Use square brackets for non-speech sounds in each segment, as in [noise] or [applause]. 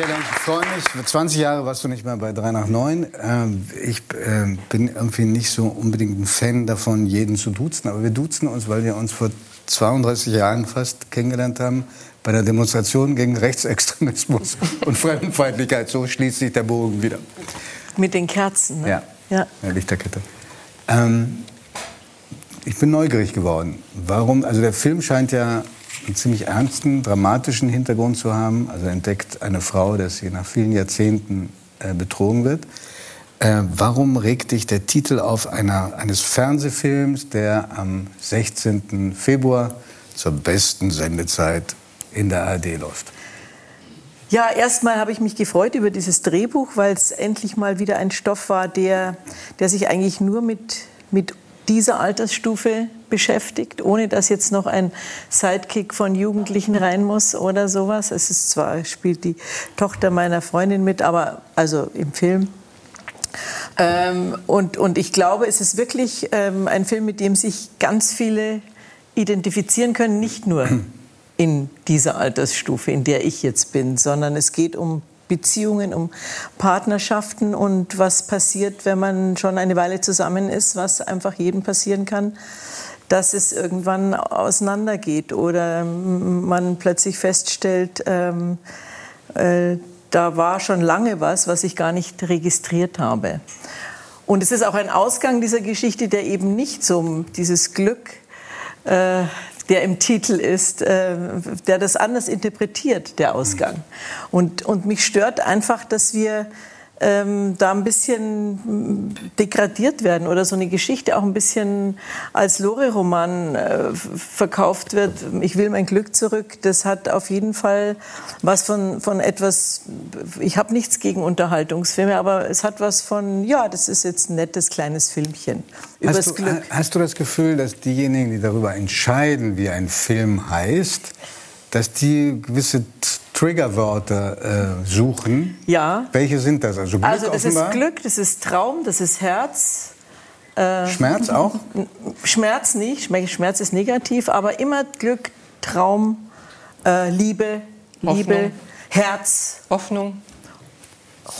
Michaela, ich freue mich. Für 20 Jahre warst du nicht mehr bei 3 nach 9. Ähm, ich äh, bin irgendwie nicht so unbedingt ein Fan davon, jeden zu duzen. Aber wir duzen uns, weil wir uns vor 32 Jahren fast kennengelernt haben bei der Demonstration gegen Rechtsextremismus [laughs] und Fremdenfeindlichkeit. So schließt sich der Bogen wieder. Mit den Kerzen, ne? Ja, ja. ja Lichterkette. Ähm, ich bin neugierig geworden. Warum? Also der Film scheint ja einen ziemlich ernsten, dramatischen Hintergrund zu haben. Also entdeckt eine Frau, dass sie nach vielen Jahrzehnten äh, betrogen wird. Äh, warum regt dich der Titel auf einer, eines Fernsehfilms, der am 16. Februar zur besten Sendezeit in der ARD läuft? Ja, erstmal habe ich mich gefreut über dieses Drehbuch, weil es endlich mal wieder ein Stoff war, der, der sich eigentlich nur mit, mit dieser Altersstufe beschäftigt, ohne dass jetzt noch ein Sidekick von Jugendlichen rein muss oder sowas. Es ist zwar, spielt die Tochter meiner Freundin mit, aber also im Film. Ähm, und, und ich glaube, es ist wirklich ähm, ein Film, mit dem sich ganz viele identifizieren können, nicht nur in dieser Altersstufe, in der ich jetzt bin, sondern es geht um Beziehungen, um Partnerschaften und was passiert, wenn man schon eine Weile zusammen ist, was einfach jedem passieren kann, dass es irgendwann auseinandergeht oder man plötzlich feststellt, ähm, äh, da war schon lange was, was ich gar nicht registriert habe. Und es ist auch ein Ausgang dieser Geschichte, der eben nicht so dieses Glück äh, der im Titel ist, äh, der das anders interpretiert, der Ausgang. Und, und mich stört einfach, dass wir ähm, da ein bisschen degradiert werden oder so eine Geschichte auch ein bisschen als Lore-Roman äh, verkauft wird. Ich will mein Glück zurück. Das hat auf jeden Fall was von, von etwas, ich habe nichts gegen Unterhaltungsfilme, aber es hat was von, ja, das ist jetzt ein nettes kleines Filmchen übers hast du, Glück. Hast du das Gefühl, dass diejenigen, die darüber entscheiden, wie ein Film heißt, dass die gewisse Triggerwörter äh, suchen. Ja. Welche sind das? Also, Glück also das offenbar? ist Glück, das ist Traum, das ist Herz. Äh, Schmerz auch? Schmerz nicht, Schmerz ist negativ, aber immer Glück, Traum, äh, Liebe, Hoffnung. Liebe, Herz. Hoffnung.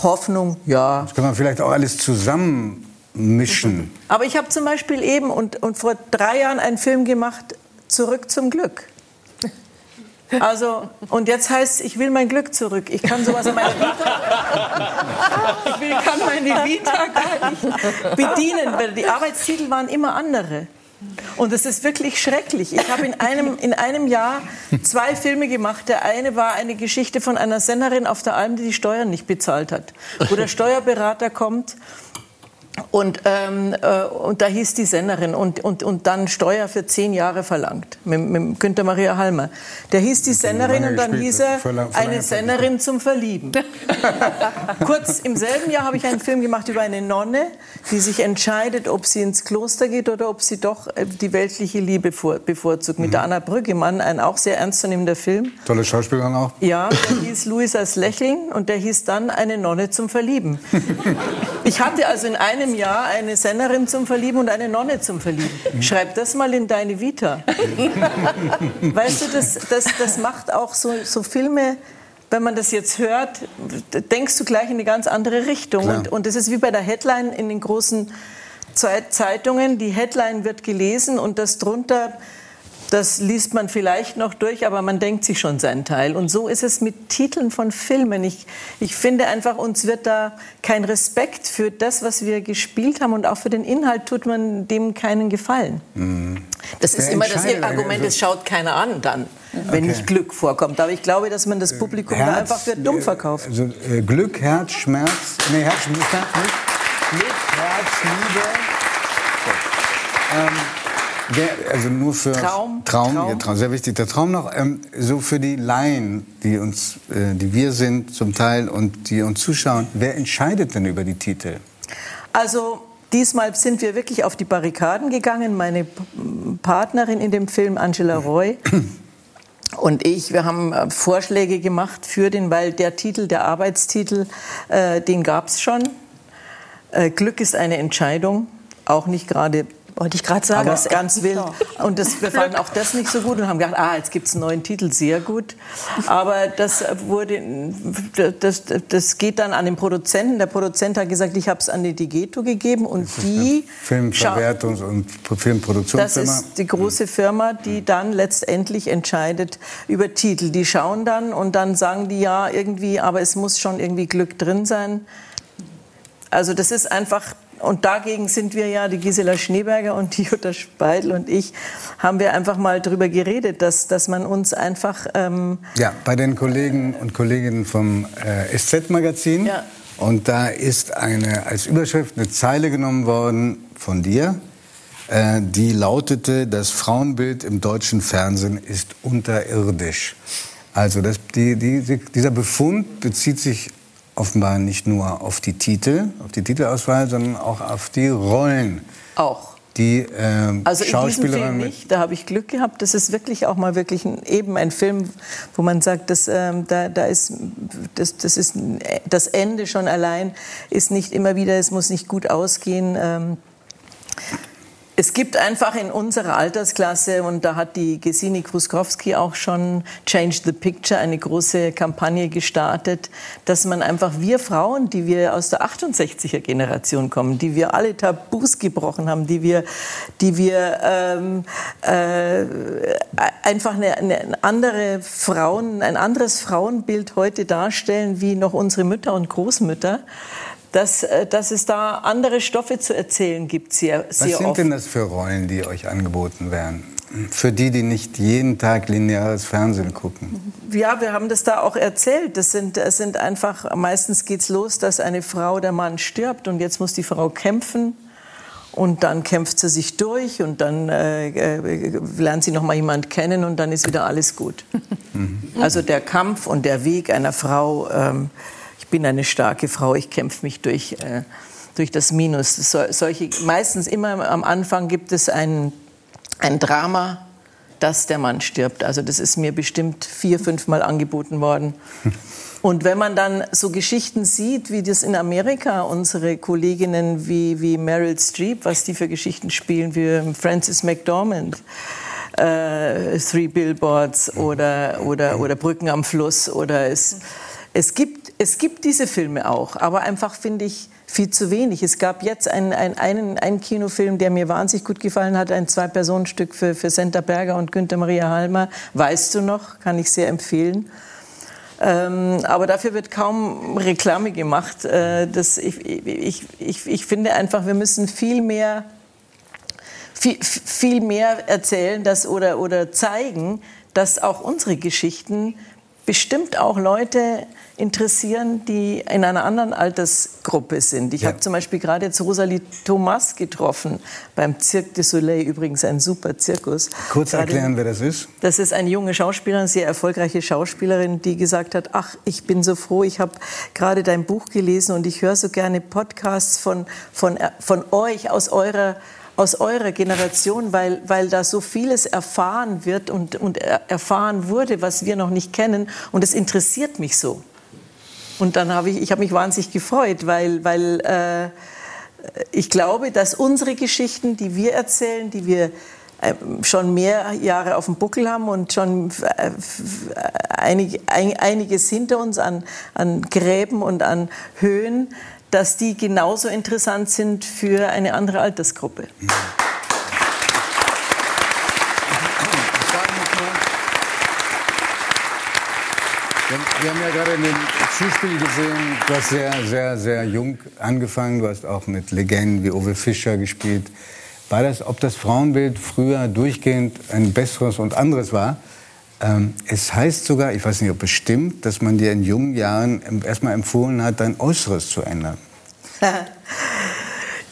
Hoffnung, ja. Das kann man vielleicht auch alles zusammen mischen. Aber ich habe zum Beispiel eben und, und vor drei Jahren einen Film gemacht, Zurück zum Glück. Also, und jetzt heißt es, ich will mein Glück zurück. Ich kann sowas in meiner Vita, ich kann meine Vita gar nicht bedienen, weil die Arbeitstitel waren immer andere. Und es ist wirklich schrecklich. Ich habe in einem, in einem Jahr zwei Filme gemacht. Der eine war eine Geschichte von einer Sennerin auf der Alm, die die Steuern nicht bezahlt hat. Wo der Steuerberater kommt und, ähm, äh, und da hieß die Senderin und, und, und dann Steuer für zehn Jahre verlangt mit, mit Günther Maria Halmer. Der hieß die Senderin und dann hieß er eine Senderin zum Verlieben. [laughs] Kurz im selben Jahr habe ich einen Film gemacht über eine Nonne, die sich entscheidet, ob sie ins Kloster geht oder ob sie doch äh, die weltliche Liebe vor, bevorzugt. Mit mhm. der Anna Brüggemann, ein auch sehr ernstzunehmender Film. Tolle Schauspielerin auch. Ja, der hieß Luisas Lächeln und der hieß dann eine Nonne zum Verlieben. [laughs] Ich hatte also in einem Jahr eine Sennerin zum Verlieben und eine Nonne zum Verlieben. Schreib das mal in deine Vita. [laughs] weißt du, das, das, das macht auch so, so Filme, wenn man das jetzt hört, denkst du gleich in eine ganz andere Richtung. Und, und das ist wie bei der Headline in den großen Zeitungen. Die Headline wird gelesen und das drunter das liest man vielleicht noch durch, aber man denkt sich schon seinen Teil. Und so ist es mit Titeln von Filmen. Ich, ich finde einfach, uns wird da kein Respekt für das, was wir gespielt haben und auch für den Inhalt tut man dem keinen Gefallen. Mhm. Das ist immer das Argument, es schaut keiner an dann, wenn okay. nicht Glück vorkommt. Aber ich glaube, dass man das Publikum Herz, da einfach für dumm äh, verkauft. Also, äh, Glück, Herz, Schmerz, nee, Herz, Schmerz, nicht. Glück, Herz, Liebe. Ähm, der, also nur für Traum, Traum, Traum. Ja, Traum, sehr wichtig. Der Traum noch ähm, so für die Laien, die uns, äh, die wir sind zum Teil und die uns zuschauen. Wer entscheidet denn über die Titel? Also diesmal sind wir wirklich auf die Barrikaden gegangen. Meine Partnerin in dem Film, Angela Roy. [clears throat] Und ich, wir haben äh, Vorschläge gemacht für den, weil der Titel, der Arbeitstitel, äh, den gab es schon. Äh, Glück ist eine Entscheidung auch nicht gerade Wollte ich gerade sagen. Aber ganz wild. Und das, wir fanden auch das nicht so gut und haben gedacht, ah, jetzt gibt es einen neuen Titel, sehr gut. Aber das wurde, das, das geht dann an den Produzenten. Der Produzent hat gesagt, ich habe es an die Digeto gegeben und die... Filmverwertungs- und Filmproduktionsfirma. Das ist die große Firma, die dann letztendlich entscheidet über Titel. Die schauen dann und dann sagen die, ja, irgendwie, aber es muss schon irgendwie Glück drin sein. Also das ist einfach und dagegen sind wir ja, die Gisela Schneeberger und die Jutta Speidel und ich, haben wir einfach mal darüber geredet, dass, dass man uns einfach... Ähm ja, bei den Kollegen und Kolleginnen vom äh, SZ-Magazin. Ja. Und da ist eine, als Überschrift eine Zeile genommen worden von dir, äh, die lautete, das Frauenbild im deutschen Fernsehen ist unterirdisch. Also das, die, die, dieser Befund bezieht sich offenbar nicht nur auf die Titel, auf die Titelauswahl, sondern auch auf die Rollen. Auch. Die äh, also in diesem Film nicht, da habe ich Glück gehabt. Das ist wirklich auch mal wirklich ein, eben ein Film, wo man sagt, dass, ähm, da, da ist, das, das ist das Ende schon allein ist nicht immer wieder, es muss nicht gut ausgehen. Ähm, es gibt einfach in unserer Altersklasse, und da hat die Gesine Kruskowski auch schon Change the Picture, eine große Kampagne gestartet, dass man einfach wir Frauen, die wir aus der 68er Generation kommen, die wir alle Tabus gebrochen haben, die wir, die wir ähm, äh, einfach eine, eine andere Frauen, ein anderes Frauenbild heute darstellen wie noch unsere Mütter und Großmütter dass, äh, dass es da andere Stoffe zu erzählen gibt, sehr, sehr Was sind oft. denn das für Rollen, die euch angeboten werden? Für die, die nicht jeden Tag lineares Fernsehen gucken. Ja, wir haben das da auch erzählt. Das sind, das sind einfach, meistens geht es los, dass eine Frau, der Mann stirbt und jetzt muss die Frau kämpfen. Und dann kämpft sie sich durch und dann äh, äh lernt sie noch mal jemand kennen und dann ist wieder alles gut. [laughs] Mhm. Also der Kampf und der Weg einer Frau ähm, bin eine starke Frau, ich kämpfe mich durch, äh, durch das Minus. So, solche, meistens immer am Anfang gibt es ein, ein Drama, dass der Mann stirbt. Also das ist mir bestimmt vier, fünf Mal angeboten worden. [laughs] Und wenn man dann so Geschichten sieht, wie das in Amerika unsere Kolleginnen wie, wie Meryl Streep, was die für Geschichten spielen, wie Frances McDormand, äh, Three Billboards oder, oder, oder Brücken am Fluss oder es, es gibt, es gibt diese Filme auch, aber einfach finde ich viel zu wenig. Es gab jetzt einen, einen, einen, Kinofilm, der mir wahnsinnig gut gefallen hat, ein Zwei-Personen-Stück für, für Senta Berger und Günther Maria Halmer. Weißt du noch? Kann ich sehr empfehlen. Ähm, aber dafür wird kaum Reklame gemacht. Äh, das, ich, ich, ich, ich finde einfach, wir müssen viel mehr, viel, viel mehr erzählen dass, oder, oder zeigen, dass auch unsere Geschichten bestimmt auch Leute interessieren, die in einer anderen Altersgruppe sind. Ich ja. habe zum Beispiel gerade jetzt Rosalie Thomas getroffen beim Cirque du Soleil, übrigens ein super Zirkus. Kurz gerade, erklären, wer das ist. Das ist eine junge Schauspielerin, sehr erfolgreiche Schauspielerin, die gesagt hat, ach, ich bin so froh, ich habe gerade dein Buch gelesen und ich höre so gerne Podcasts von, von, von euch aus eurer aus eurer Generation, weil, weil da so vieles erfahren wird und, und erfahren wurde, was wir noch nicht kennen. Und es interessiert mich so. Und dann habe ich, ich habe mich wahnsinnig gefreut, weil, weil äh, ich glaube, dass unsere Geschichten, die wir erzählen, die wir äh, schon mehr Jahre auf dem Buckel haben und schon äh, einig, einiges hinter uns an, an Gräben und an Höhen, dass die genauso interessant sind für eine andere Altersgruppe. Wir haben ja gerade in dem Zuspiel gesehen, du hast sehr, sehr, sehr jung angefangen. Du hast auch mit Legenden wie Uwe Fischer gespielt. War das, ob das Frauenbild früher durchgehend ein besseres und anderes war? Ähm, es heißt sogar, ich weiß nicht, ob es stimmt, dass man dir in jungen Jahren erstmal empfohlen hat, dein Äußeres zu ändern. [laughs]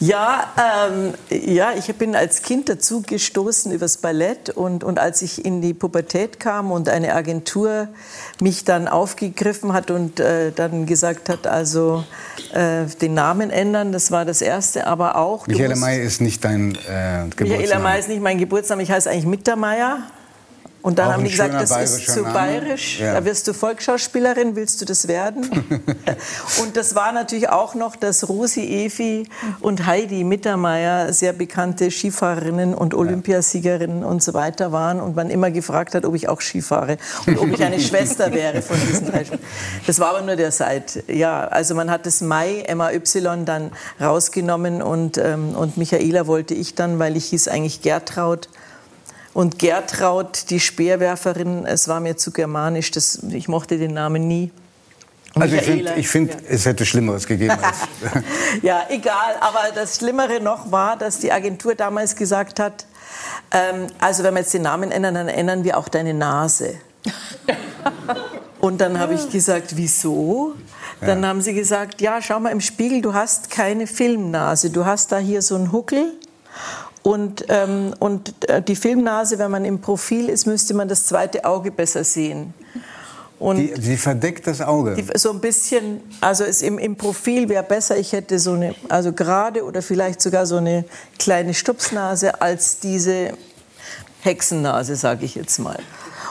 Ja, ähm, ja, ich bin als Kind dazu gestoßen übers Ballett und, und als ich in die Pubertät kam und eine Agentur mich dann aufgegriffen hat und äh, dann gesagt hat, also äh, den Namen ändern, das war das Erste, aber auch... Michaela May ist nicht dein äh, Geburtsname. Michaela May ist nicht mein Geburtsname, ich heiße eigentlich Mittermeier Und dann Auch haben die gesagt, das ist zu Name. bayerisch, ja. da wirst du Volksschauspielerin, willst du das werden? [laughs] und das war natürlich auch noch, dass Rosi Evi und Heidi Mittermeier sehr bekannte Skifahrerinnen und Olympiasiegerinnen und so weiter waren und man immer gefragt hat, ob ich auch Skifahre und ob ich eine [laughs] Schwester wäre von diesen drei. Das war aber nur der Seit. Ja, also man hat das Mai, MAY dann rausgenommen und, ähm, und Michaela wollte ich dann, weil ich hieß eigentlich Gertraud und Gertraud, die Speerwerferin, es war mir zu germanisch, das, ich mochte den Namen nie. Also Michaela, ich finde, find, ja. es hätte Schlimmeres gegeben. [laughs] ja, egal. Aber das Schlimmere noch war, dass die Agentur damals gesagt hat, ähm, also wenn wir jetzt den Namen ändern, dann ändern wir auch deine Nase. Und dann habe ich gesagt, wieso? Dann ja. haben sie gesagt, ja, schau mal im Spiegel, du hast keine Filmnase. Du hast da hier so einen Huckel und, ähm, und äh, die Filmnase, wenn man im Profil ist, müsste man das zweite Auge besser sehen. Und die, die verdeckt das Auge. Die, so ein bisschen, also im, im Profil wäre besser, ich hätte so eine, also gerade oder vielleicht sogar so eine kleine Stupsnase als diese Hexennase, sage ich jetzt mal.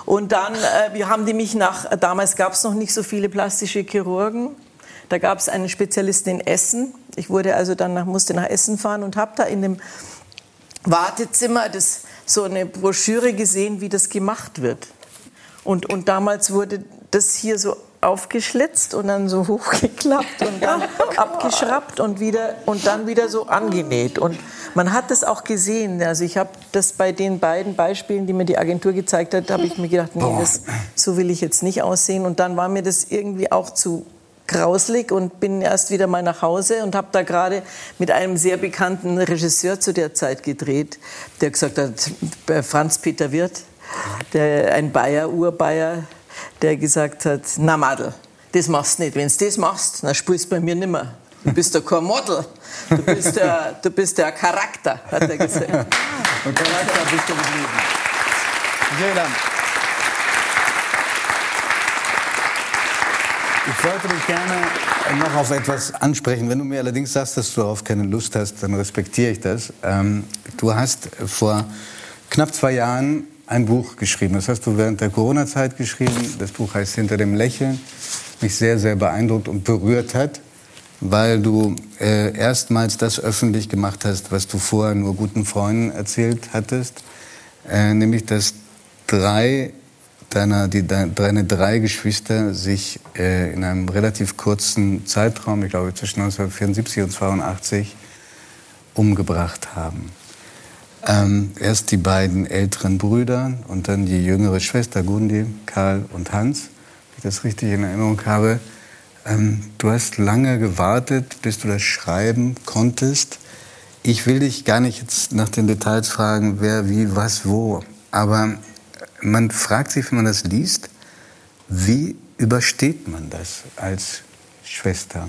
Und dann äh, wir haben die mich nach, damals gab es noch nicht so viele plastische Chirurgen. Da gab es einen Spezialisten in Essen. Ich wurde also dann nach, musste nach Essen fahren und habe da in dem Wartezimmer das, so eine Broschüre gesehen, wie das gemacht wird. Und, und damals wurde das hier so aufgeschlitzt und dann so [laughs] hochgeklappt und dann [laughs] abgeschraubt und wieder und dann wieder so angenäht. Und man hat das auch gesehen. Also ich habe das bei den beiden Beispielen die mir die Agentur gezeigt hat habe ich mir gedacht nee das, so will ich jetzt nicht aussehen. Und dann war mir das irgendwie auch zu grauslig und bin erst wieder mal nach Hause und habe da gerade mit einem sehr bekannten Regisseur zu der Zeit gedreht, der gesagt hat, Franz Peter Wirth, der, ein Bayer, Urbayer, der gesagt hat, na Madel, das machst du nicht. Wenn du das machst, dann spielst du bei mir nimmer. Du bist ja kein Model, du bist der, du bist der Charakter, hat er gesagt. [laughs] Und Charakter bist du geblieben. Vielen Dank. Ich wollte dich gerne noch auf etwas ansprechen. Wenn du mir allerdings sagst, dass du darauf keine Lust hast, dann respektiere ich das. Ähm, du hast vor knapp zwei Jahren ein Buch geschrieben. Das hast du während der Corona-Zeit geschrieben. Das Buch heißt Hinter dem Lächeln. Mich sehr, sehr beeindruckt und berührt hat, weil du äh, erstmals das öffentlich gemacht hast, was du vorher nur guten Freunden erzählt hattest. Äh, nämlich, dass drei deiner, die, deine drei Geschwister sich äh, in einem relativ kurzen Zeitraum, ich glaube zwischen 1974 und 1982, umgebracht haben. Ähm, erst die beiden älteren Brüder und dann die jüngere Schwester Gundi, Karl und Hans, wenn ich das richtig in Erinnerung habe. Ähm, du hast lange gewartet, bis du das schreiben konntest. Ich will dich gar nicht jetzt nach den Details fragen, wer, wie, was, wo. Aber man fragt sich, wenn man das liest, wie übersteht man das als Schwester?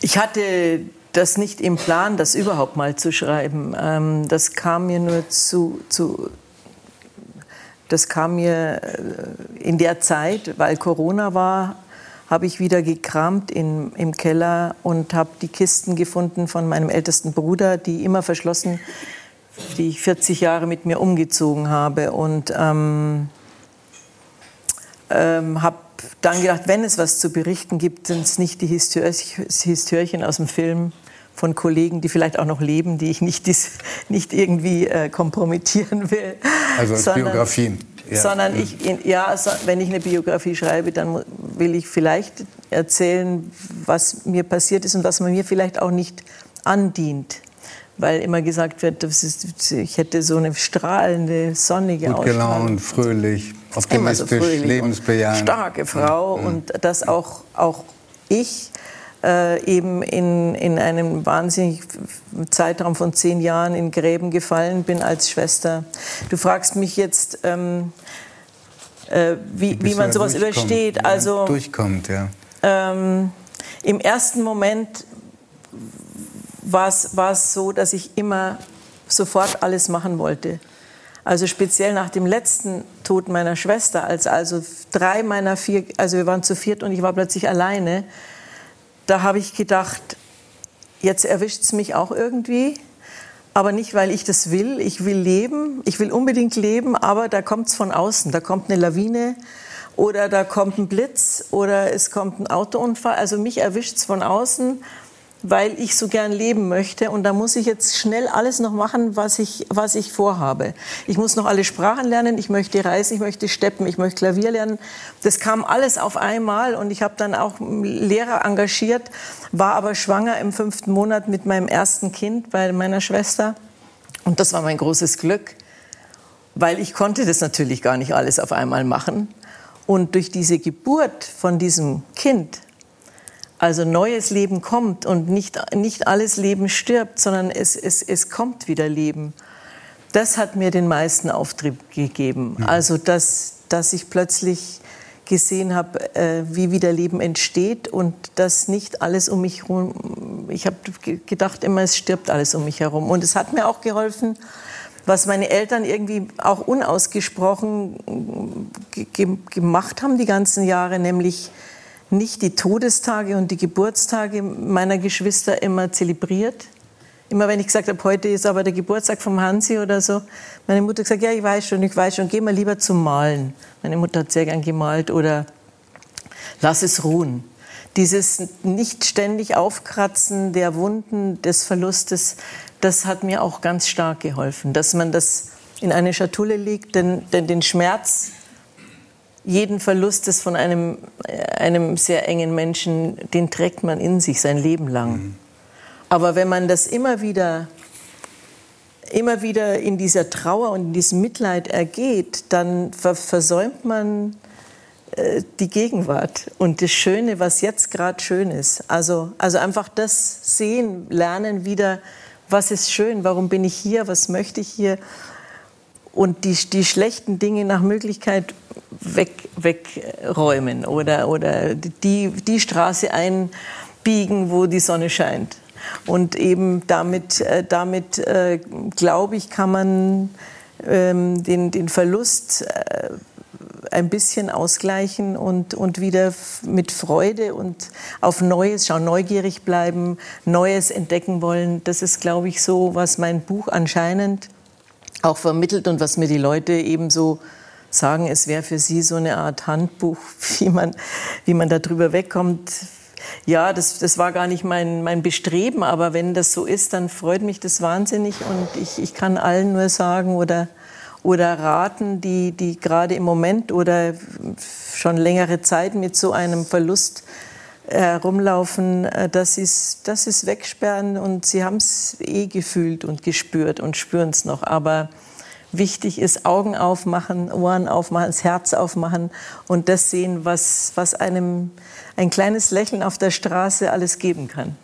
Ich hatte das nicht im Plan, das überhaupt mal zu schreiben. Ähm, das kam mir nur zu, zu das kam mir äh, in der Zeit, weil Corona war, habe ich wieder gekramt in, im Keller und habe die Kisten gefunden von meinem ältesten Bruder, die immer verschlossen die ich 40 Jahre mit mir umgezogen habe. Und ähm, ähm, habe dann gedacht, wenn es was zu berichten gibt, sind es nicht die Histörchen aus dem Film von Kollegen, die vielleicht auch noch leben, die ich nicht, dies, nicht irgendwie äh, kompromittieren will. Also als sondern, Biografien. Ja. Sondern ich, ja, wenn ich eine Biografie schreibe, dann will ich vielleicht erzählen, was mir passiert ist und was man mir vielleicht auch nicht andient weil immer gesagt wird, ist, ich hätte so eine strahlende, sonnige Gut gelaunt, fröhlich, optimistisch, so lebensbejahend. Starke Frau mhm. und dass auch, auch ich äh, eben in, in einem wahnsinnigen Zeitraum von zehn Jahren in Gräben gefallen bin als Schwester. Du fragst mich jetzt, ähm, äh, wie, wie man sowas übersteht. Also, durchkommt, ja. Ähm, Im ersten Moment war es so, dass ich immer sofort alles machen wollte. Also speziell nach dem letzten Tod meiner Schwester, als also drei meiner vier, also wir waren zu viert und ich war plötzlich alleine, da habe ich gedacht, jetzt erwischt es mich auch irgendwie. aber nicht, weil ich das will. Ich will leben, ich will unbedingt leben, aber da kommt es von außen. Da kommt eine Lawine oder da kommt ein Blitz oder es kommt ein Autounfall. Also mich erwischt es von außen weil ich so gern leben möchte. Und da muss ich jetzt schnell alles noch machen, was ich, was ich vorhabe. Ich muss noch alle Sprachen lernen, ich möchte reisen, ich möchte steppen, ich möchte Klavier lernen. Das kam alles auf einmal und ich habe dann auch Lehrer engagiert, war aber schwanger im fünften Monat mit meinem ersten Kind bei meiner Schwester. Und das war mein großes Glück, weil ich konnte das natürlich gar nicht alles auf einmal machen. Und durch diese Geburt von diesem Kind also neues Leben kommt und nicht, nicht alles Leben stirbt, sondern es, es, es kommt wieder Leben. Das hat mir den meisten Auftrieb gegeben. Mhm. Also, dass, dass ich plötzlich gesehen habe, äh, wie wieder Leben entsteht und dass nicht alles um mich herum, ich habe gedacht immer, es stirbt alles um mich herum. Und es hat mir auch geholfen, was meine Eltern irgendwie auch unausgesprochen gemacht haben die ganzen Jahre, nämlich nicht die Todestage und die Geburtstage meiner Geschwister immer zelebriert. Immer wenn ich gesagt habe, heute ist aber der Geburtstag vom Hansi oder so, meine Mutter gesagt, ja, ich weiß schon, ich weiß schon, geh mal lieber zum Malen. Meine Mutter hat sehr gern gemalt oder lass es ruhen. Dieses nicht ständig Aufkratzen der Wunden des Verlustes, das hat mir auch ganz stark geholfen, dass man das in eine Schatulle legt, denn, denn den Schmerz jeden Verlust des von einem, einem sehr engen Menschen, den trägt man in sich sein Leben lang. Mhm. Aber wenn man das immer wieder, immer wieder in dieser Trauer und in diesem Mitleid ergeht, dann versäumt man äh, die Gegenwart und das Schöne, was jetzt gerade schön ist. Also, also einfach das sehen, lernen wieder, was ist schön, warum bin ich hier, was möchte ich hier und die, die schlechten Dinge nach Möglichkeit weg, wegräumen oder, oder die, die Straße einbiegen, wo die Sonne scheint. Und eben damit, äh, damit äh, glaube ich, kann man ähm, den, den Verlust äh, ein bisschen ausgleichen und, und wieder mit Freude und auf Neues schauen, neugierig bleiben, Neues entdecken wollen. Das ist, glaube ich, so, was mein Buch anscheinend auch vermittelt und was mir die Leute eben so sagen, es wäre für sie so eine Art Handbuch, [laughs] wie man, wie man darüber wegkommt. Ja, das, das war gar nicht mein, mein Bestreben, aber wenn das so ist, dann freut mich das wahnsinnig und ich, ich kann allen nur sagen oder, oder raten, die, die gerade im Moment oder schon längere Zeit mit so einem Verlust äh, dass sie es dass sie's wegsperren und sie haben es eh gefühlt und gespürt und spüren es noch. Aber wichtig ist Augen aufmachen, Ohren aufmachen, das Herz aufmachen und das sehen, was, was einem ein kleines Lächeln auf der Straße alles geben kann.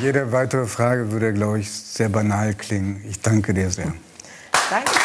Jede weitere Frage würde, glaube ich, sehr banal klingen. Ich danke dir sehr. Danke.